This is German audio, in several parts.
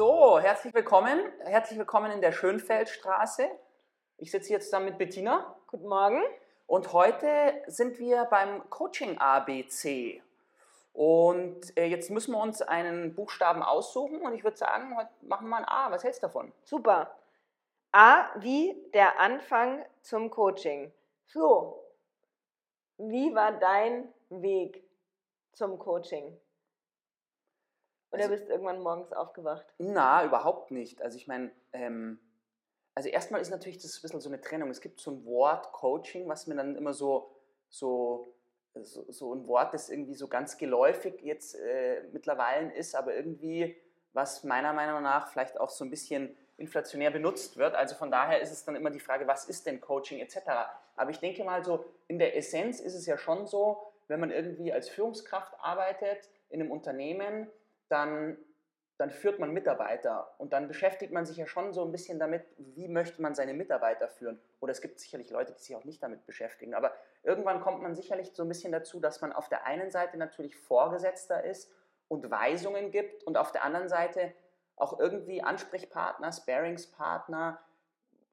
So, herzlich willkommen. Herzlich willkommen in der Schönfeldstraße. Ich sitze jetzt da mit Bettina. Guten Morgen. Und heute sind wir beim Coaching ABC. Und äh, jetzt müssen wir uns einen Buchstaben aussuchen und ich würde sagen, heute machen wir ein A. Was hältst du davon? Super. A wie der Anfang zum Coaching. Flo, wie war dein Weg zum Coaching? Oder Also- bist du irgendwann morgens aufgewacht? Na, überhaupt nicht. Also ich meine, ähm, also erstmal ist natürlich das ein bisschen so eine Trennung. Es gibt so ein Wort Coaching, was mir dann immer so, so, so, so ein Wort, das irgendwie so ganz geläufig jetzt äh, mittlerweile ist, aber irgendwie, was meiner Meinung nach vielleicht auch so ein bisschen inflationär benutzt wird. Also von daher ist es dann immer die Frage, was ist denn Coaching etc. Aber ich denke mal so, in der Essenz ist es ja schon so, wenn man irgendwie als Führungskraft arbeitet in einem Unternehmen, dann, dann führt man Mitarbeiter und dann beschäftigt man sich ja schon so ein bisschen damit, wie möchte man seine Mitarbeiter führen. Oder es gibt sicherlich Leute, die sich auch nicht damit beschäftigen. Aber irgendwann kommt man sicherlich so ein bisschen dazu, dass man auf der einen Seite natürlich Vorgesetzter ist und Weisungen gibt und auf der anderen Seite auch irgendwie Ansprechpartner, Sparingspartner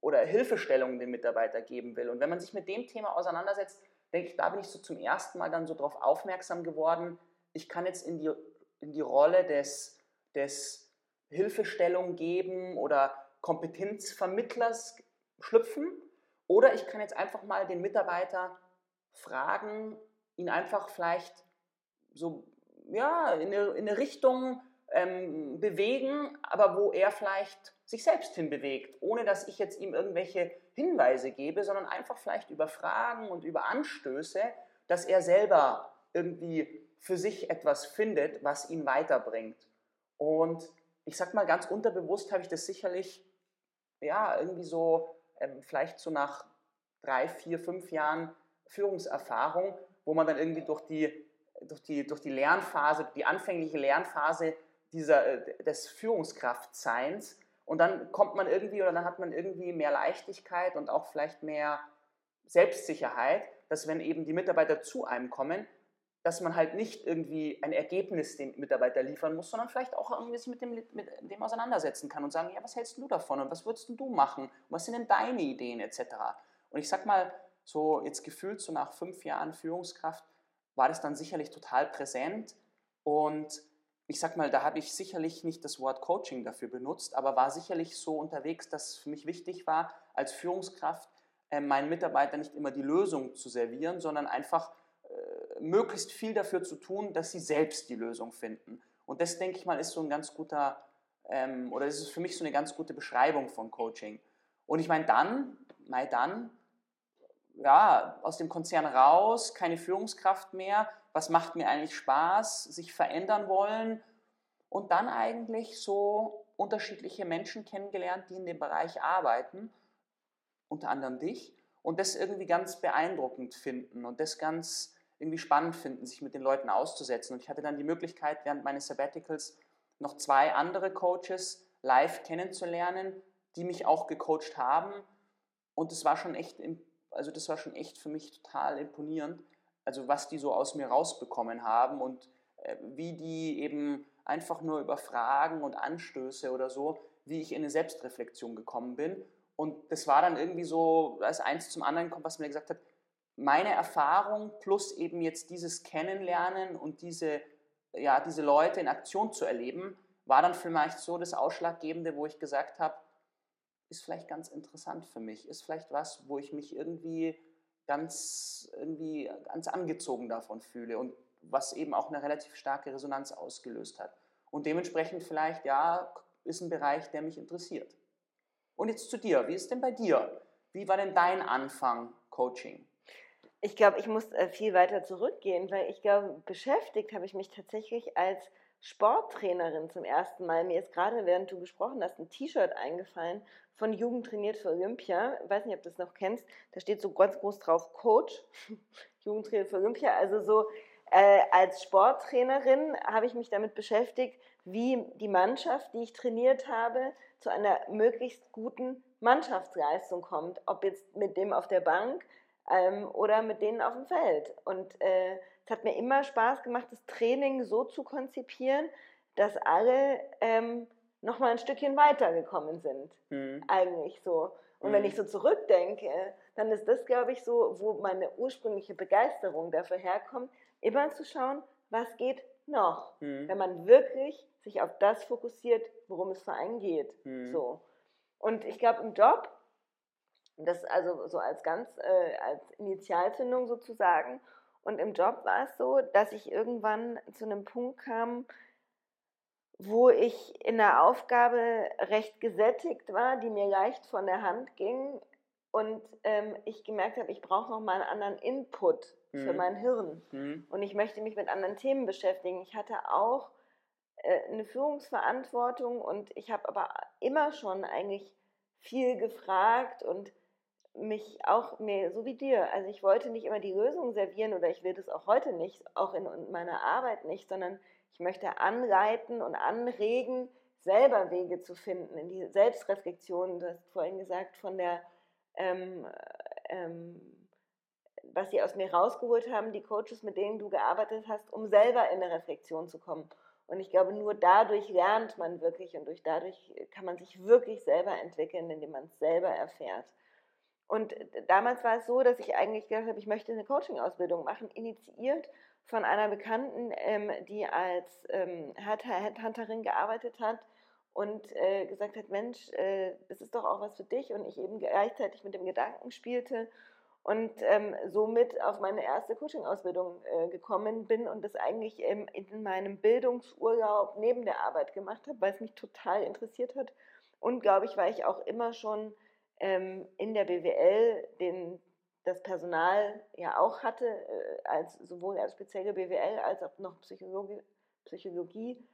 oder Hilfestellungen dem Mitarbeiter geben will. Und wenn man sich mit dem Thema auseinandersetzt, denke ich, da bin ich so zum ersten Mal dann so darauf aufmerksam geworden, ich kann jetzt in die, in die Rolle des, des Hilfestellung geben oder Kompetenzvermittlers schlüpfen? Oder ich kann jetzt einfach mal den Mitarbeiter fragen, ihn einfach vielleicht so ja, in eine, in eine Richtung ähm, bewegen, aber wo er vielleicht sich selbst hinbewegt, ohne dass ich jetzt ihm irgendwelche Hinweise gebe, sondern einfach vielleicht über Fragen und über Anstöße, dass er selber irgendwie für sich etwas findet, was ihn weiterbringt. Und ich sag mal, ganz unterbewusst habe ich das sicherlich, ja, irgendwie so, ähm, vielleicht so nach drei, vier, fünf Jahren Führungserfahrung, wo man dann irgendwie durch die, durch die, durch die Lernphase, die anfängliche Lernphase dieser, äh, des Führungskraftseins und dann kommt man irgendwie oder dann hat man irgendwie mehr Leichtigkeit und auch vielleicht mehr Selbstsicherheit, dass wenn eben die Mitarbeiter zu einem kommen, dass man halt nicht irgendwie ein Ergebnis dem Mitarbeiter liefern muss, sondern vielleicht auch irgendwie sich mit dem, mit dem auseinandersetzen kann und sagen, ja, was hältst du davon und was würdest du machen was sind denn deine Ideen etc. Und ich sag mal, so jetzt gefühlt so nach fünf Jahren Führungskraft war das dann sicherlich total präsent und ich sag mal, da habe ich sicherlich nicht das Wort Coaching dafür benutzt, aber war sicherlich so unterwegs, dass es für mich wichtig war, als Führungskraft äh, meinen Mitarbeitern nicht immer die Lösung zu servieren, sondern einfach möglichst viel dafür zu tun, dass sie selbst die Lösung finden. Und das, denke ich mal, ist so ein ganz guter, ähm, oder das ist für mich so eine ganz gute Beschreibung von Coaching. Und ich meine, dann, mal dann, ja, aus dem Konzern raus, keine Führungskraft mehr, was macht mir eigentlich Spaß, sich verändern wollen und dann eigentlich so unterschiedliche Menschen kennengelernt, die in dem Bereich arbeiten, unter anderem dich, und das irgendwie ganz beeindruckend finden und das ganz irgendwie spannend finden, sich mit den Leuten auszusetzen. Und ich hatte dann die Möglichkeit, während meines Sabbaticals noch zwei andere Coaches live kennenzulernen, die mich auch gecoacht haben. Und das war schon echt, also das war schon echt für mich total imponierend, also was die so aus mir rausbekommen haben und äh, wie die eben einfach nur über Fragen und Anstöße oder so, wie ich in eine Selbstreflexion gekommen bin. Und das war dann irgendwie so, als eins zum anderen kommt, was mir gesagt hat, meine Erfahrung plus eben jetzt dieses Kennenlernen und diese, ja, diese Leute in Aktion zu erleben, war dann vielleicht so das Ausschlaggebende, wo ich gesagt habe, ist vielleicht ganz interessant für mich, ist vielleicht was, wo ich mich irgendwie ganz, irgendwie ganz angezogen davon fühle und was eben auch eine relativ starke Resonanz ausgelöst hat. Und dementsprechend vielleicht, ja, ist ein Bereich, der mich interessiert. Und jetzt zu dir, wie ist denn bei dir? Wie war denn dein Anfang Coaching? Ich glaube, ich muss äh, viel weiter zurückgehen, weil ich glaube, beschäftigt habe ich mich tatsächlich als Sporttrainerin zum ersten Mal. Mir ist gerade, während du gesprochen hast, ein T-Shirt eingefallen von Jugend trainiert für Olympia. Ich weiß nicht, ob du das noch kennst. Da steht so ganz groß drauf Coach, Jugend trainiert für Olympia. Also so äh, als Sporttrainerin habe ich mich damit beschäftigt, wie die Mannschaft, die ich trainiert habe, zu einer möglichst guten Mannschaftsleistung kommt. Ob jetzt mit dem auf der Bank ähm, oder mit denen auf dem Feld. Und äh, es hat mir immer Spaß gemacht, das Training so zu konzipieren, dass alle ähm, nochmal ein Stückchen weitergekommen sind. Mhm. Eigentlich so. Und mhm. wenn ich so zurückdenke, dann ist das, glaube ich, so, wo meine ursprüngliche Begeisterung dafür herkommt, immer zu schauen, was geht noch, mhm. wenn man wirklich sich auf das fokussiert, worum es für einen geht. Mhm. So. Und ich glaube, im Job, das also so als ganz, äh, als Initialzündung sozusagen, und im Job war es so, dass ich irgendwann zu einem Punkt kam, wo ich in der Aufgabe recht gesättigt war, die mir leicht von der Hand ging und ähm, ich gemerkt habe, ich brauche noch mal einen anderen Input mhm. für mein Hirn mhm. und ich möchte mich mit anderen Themen beschäftigen. Ich hatte auch äh, eine Führungsverantwortung und ich habe aber immer schon eigentlich viel gefragt und mich auch mehr, so wie dir, also ich wollte nicht immer die Lösung servieren oder ich will das auch heute nicht, auch in meiner Arbeit nicht, sondern ich möchte anleiten und anregen, selber Wege zu finden, in die Selbstreflexion, du hast vorhin gesagt, von der, ähm, ähm, was sie aus mir rausgeholt haben, die Coaches, mit denen du gearbeitet hast, um selber in eine Reflexion zu kommen. Und ich glaube, nur dadurch lernt man wirklich und durch dadurch kann man sich wirklich selber entwickeln, indem man es selber erfährt. Und damals war es so, dass ich eigentlich gedacht habe, ich möchte eine Coaching-Ausbildung machen, initiiert von einer Bekannten, ähm, die als ähm, Headhunterin gearbeitet hat und äh, gesagt hat, Mensch, äh, das ist doch auch was für dich. Und ich eben gleichzeitig mit dem Gedanken spielte und ähm, somit auf meine erste Coaching-Ausbildung äh, gekommen bin und das eigentlich ähm, in meinem Bildungsurlaub neben der Arbeit gemacht habe, weil es mich total interessiert hat. Und glaube ich, weil ich auch immer schon ähm, in der BWL den das Personal ja auch hatte, äh, als, sowohl als spezielle BWL als auch noch Psychologie, Psychologie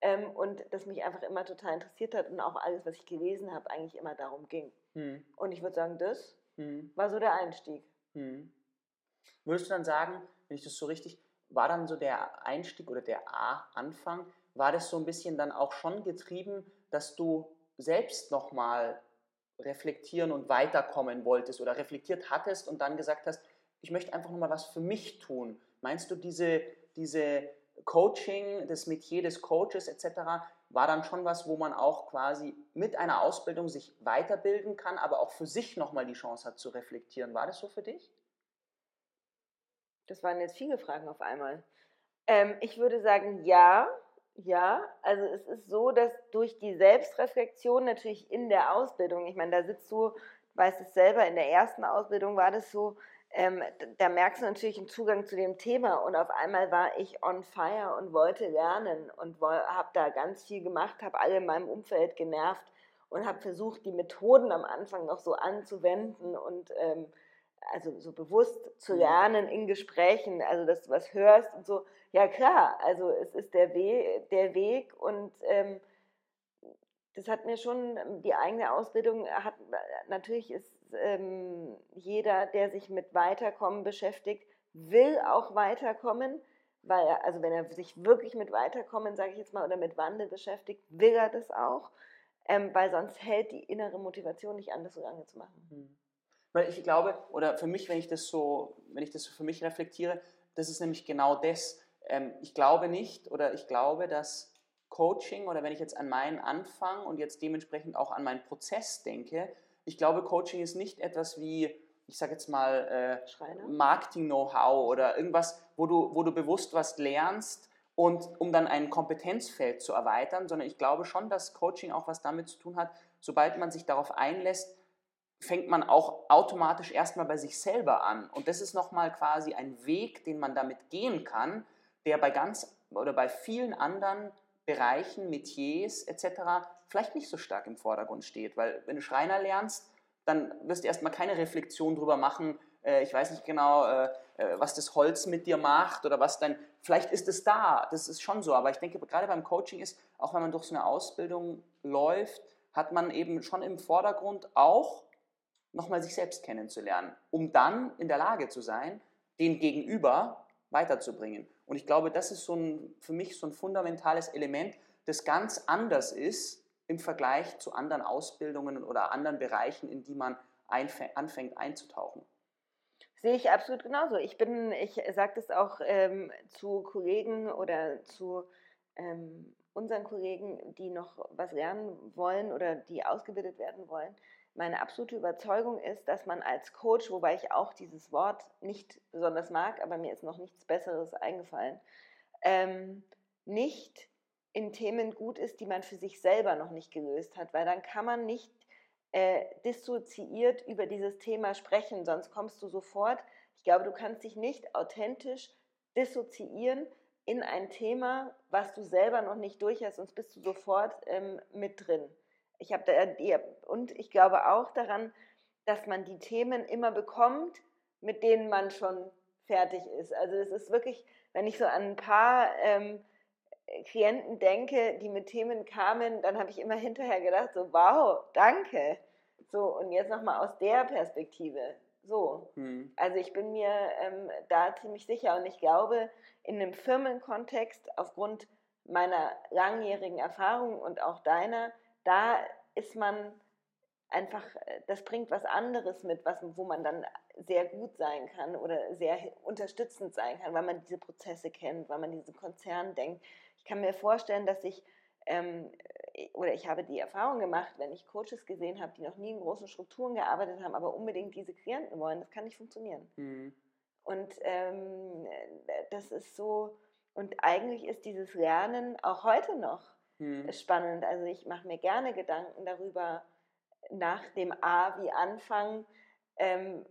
ähm, und das mich einfach immer total interessiert hat und auch alles, was ich gelesen habe, eigentlich immer darum ging. Hm. Und ich würde sagen, das hm. war so der Einstieg. Hm. Würdest du dann sagen, wenn ich das so richtig, war dann so der Einstieg oder der A-Anfang, war das so ein bisschen dann auch schon getrieben, dass du selbst nochmal reflektieren und weiterkommen wolltest oder reflektiert hattest und dann gesagt hast, ich möchte einfach nochmal was für mich tun. Meinst du, diese, diese Coaching, das Metier des Coaches etc., war dann schon was, wo man auch quasi mit einer Ausbildung sich weiterbilden kann, aber auch für sich nochmal die Chance hat zu reflektieren. War das so für dich? Das waren jetzt viele Fragen auf einmal. Ähm, ich würde sagen, ja, ja, also es ist so, dass durch die Selbstreflexion natürlich in der Ausbildung, ich meine, da sitzt du, weißt es selber, in der ersten Ausbildung war das so, ähm, da merkst du natürlich einen Zugang zu dem Thema und auf einmal war ich on fire und wollte lernen und habe da ganz viel gemacht, habe alle in meinem Umfeld genervt und habe versucht, die Methoden am Anfang noch so anzuwenden und ähm, also so bewusst zu mhm. lernen in Gesprächen, also dass du was hörst und so. Ja klar, also es ist der, We der Weg und ähm, das hat mir schon, die eigene Ausbildung hat, natürlich ist ähm, jeder, der sich mit Weiterkommen beschäftigt, will auch weiterkommen, weil er, also wenn er sich wirklich mit Weiterkommen, sage ich jetzt mal, oder mit Wandel beschäftigt, will er das auch, ähm, weil sonst hält die innere Motivation nicht an, das so lange zu machen. Mhm. Weil ich glaube, oder für mich, wenn ich das so, wenn ich das so für mich reflektiere, das ist nämlich genau das. Ähm, ich glaube nicht oder ich glaube, dass Coaching oder wenn ich jetzt an meinen Anfang und jetzt dementsprechend auch an meinen Prozess denke, ich glaube, Coaching ist nicht etwas wie, ich sage jetzt mal, äh, Marketing-Know-how oder irgendwas, wo du, wo du bewusst was lernst und um dann ein Kompetenzfeld zu erweitern, sondern ich glaube schon, dass Coaching auch was damit zu tun hat, sobald man sich darauf einlässt, fängt man auch automatisch erstmal bei sich selber an. Und das ist nochmal quasi ein Weg, den man damit gehen kann, der bei ganz oder bei vielen anderen Bereichen, Metiers etc. vielleicht nicht so stark im Vordergrund steht. Weil wenn du Schreiner lernst, dann wirst du erstmal keine Reflexion darüber machen, äh, ich weiß nicht genau, äh, äh, was das Holz mit dir macht oder was dein, vielleicht ist es da, das ist schon so, aber ich denke, gerade beim Coaching ist, auch wenn man durch so eine Ausbildung läuft, hat man eben schon im Vordergrund auch nochmal sich selbst kennenzulernen, um dann in der Lage zu sein, den Gegenüber weiterzubringen. Und ich glaube, das ist so ein, für mich so ein fundamentales Element, das ganz anders ist im Vergleich zu anderen Ausbildungen oder anderen Bereichen, in die man anfängt einzutauchen. Sehe ich absolut genauso. Ich bin, ich sage das auch ähm, zu Kollegen oder zu ähm, unseren Kollegen, die noch was lernen wollen oder die ausgebildet werden wollen, meine absolute Überzeugung ist, dass man als Coach, wobei ich auch dieses Wort nicht besonders mag, aber mir ist noch nichts Besseres eingefallen, ähm, nicht in Themen gut ist, die man für sich selber noch nicht gelöst hat, weil dann kann man nicht äh, dissoziiert über dieses Thema sprechen, sonst kommst du sofort, ich glaube, du kannst dich nicht authentisch dissoziieren in ein Thema, was du selber noch nicht durch hast, sonst bist du sofort ähm, mit drin. Ich habe da die, und ich glaube auch daran, dass man die Themen immer bekommt, mit denen man schon fertig ist. Also es ist wirklich, wenn ich so an ein paar ähm, Klienten denke, die mit Themen kamen, dann habe ich immer hinterher gedacht, so wow, danke. So, und jetzt nochmal aus der Perspektive. So. Hm. Also ich bin mir ähm, da ziemlich sicher und ich glaube, in einem Firmenkontext, aufgrund meiner langjährigen Erfahrung und auch deiner, da ist man einfach, das bringt was anderes mit, was, wo man dann sehr gut sein kann oder sehr unterstützend sein kann, weil man diese Prozesse kennt, weil man diesen Konzern denkt. Ich kann mir vorstellen, dass ich, ähm, oder ich habe die Erfahrung gemacht, wenn ich Coaches gesehen habe, die noch nie in großen Strukturen gearbeitet haben, aber unbedingt diese Klienten wollen, das kann nicht funktionieren. Mhm. Und ähm, das ist so, und eigentlich ist dieses Lernen auch heute noch mhm. spannend. Also ich mache mir gerne Gedanken darüber, nach dem A wie Anfang, ähm,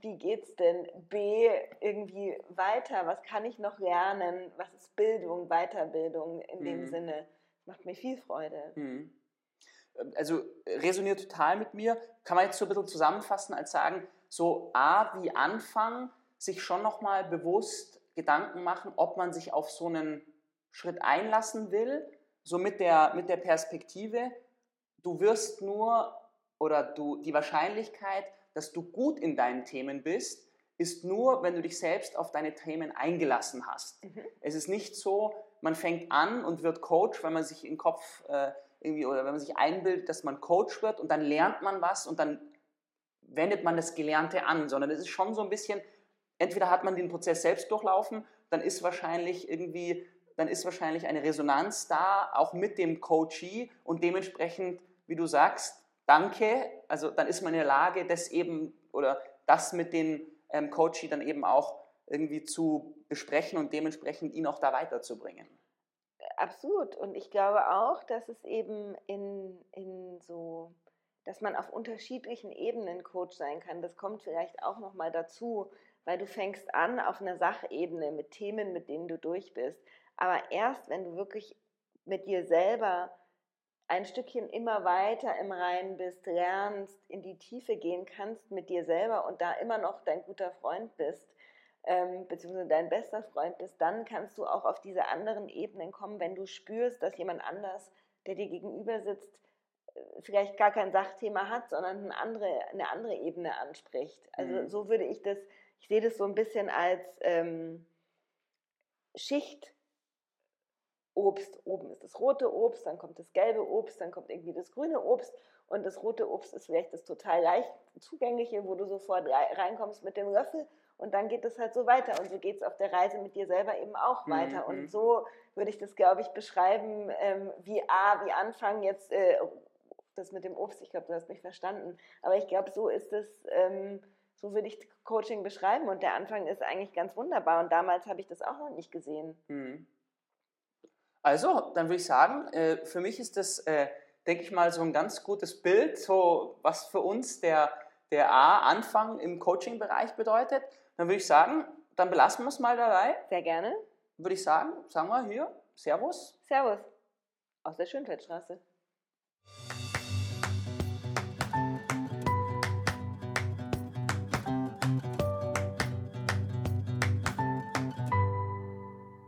wie geht's denn B irgendwie weiter? Was kann ich noch lernen? Was ist Bildung, Weiterbildung in mhm. dem Sinne? Das macht mir viel Freude. Mhm. Also resoniert total mit mir. Kann man jetzt so ein bisschen zusammenfassen als sagen, so A wie Anfang, sich schon nochmal bewusst Gedanken machen, ob man sich auf so einen Schritt einlassen will, so mit der, mit der Perspektive, du wirst nur oder du, die Wahrscheinlichkeit, dass du gut in deinen Themen bist, ist nur, wenn du dich selbst auf deine Themen eingelassen hast. Mhm. Es ist nicht so, man fängt an und wird Coach, weil man sich im Kopf äh, irgendwie oder wenn man sich einbildet, dass man Coach wird und dann lernt man was und dann wendet man das Gelernte an, sondern es ist schon so ein bisschen, entweder hat man den Prozess selbst durchlaufen, dann ist wahrscheinlich irgendwie, dann ist wahrscheinlich eine Resonanz da, auch mit dem Coachee und dementsprechend, wie du sagst, danke, also dann ist man in der Lage, das eben oder das mit den ähm, Coachee dann eben auch irgendwie zu besprechen und dementsprechend ihn auch da weiterzubringen. Absolut. Und ich glaube auch, dass es eben in, in so, dass man auf unterschiedlichen Ebenen Coach sein kann. Das kommt vielleicht auch nochmal dazu, weil du fängst an auf einer Sachebene mit Themen, mit denen du durch bist. Aber erst, wenn du wirklich mit dir selber ein Stückchen immer weiter im Reinen bist, lernst, in die Tiefe gehen kannst mit dir selber und da immer noch dein guter Freund bist, ähm, beziehungsweise dein bester Freund bist, dann kannst du auch auf diese anderen Ebenen kommen, wenn du spürst, dass jemand anders, der dir gegenüber sitzt, äh, vielleicht gar kein Sachthema hat, sondern eine andere, eine andere Ebene anspricht. Also mhm. so würde ich das, ich sehe das so ein bisschen als ähm, Schicht Obst. Oben ist das rote Obst, dann kommt das gelbe Obst, dann kommt irgendwie das grüne Obst. Und das rote Obst ist vielleicht das total leicht zugängliche, wo du sofort reinkommst mit dem Löffel. Und dann geht es halt so weiter. Und so geht es auf der Reise mit dir selber eben auch weiter. Mhm. Und so würde ich das, glaube ich, beschreiben, ähm, wie A, wie Anfang jetzt, äh, das mit dem Obst, ich glaube, du hast mich verstanden. Aber ich glaube, so ist es, ähm, so würde ich Coaching beschreiben. Und der Anfang ist eigentlich ganz wunderbar. Und damals habe ich das auch noch nicht gesehen. Mhm. Also, dann würde ich sagen, äh, für mich ist das, äh, denke ich mal, so ein ganz gutes Bild, so was für uns der, der A-Anfang im Coaching-Bereich bedeutet. Dann würde ich sagen, dann belassen wir es mal dabei. Sehr gerne. Würde ich sagen, sagen wir hier, Servus. Servus. Aus der Schönfeldstraße.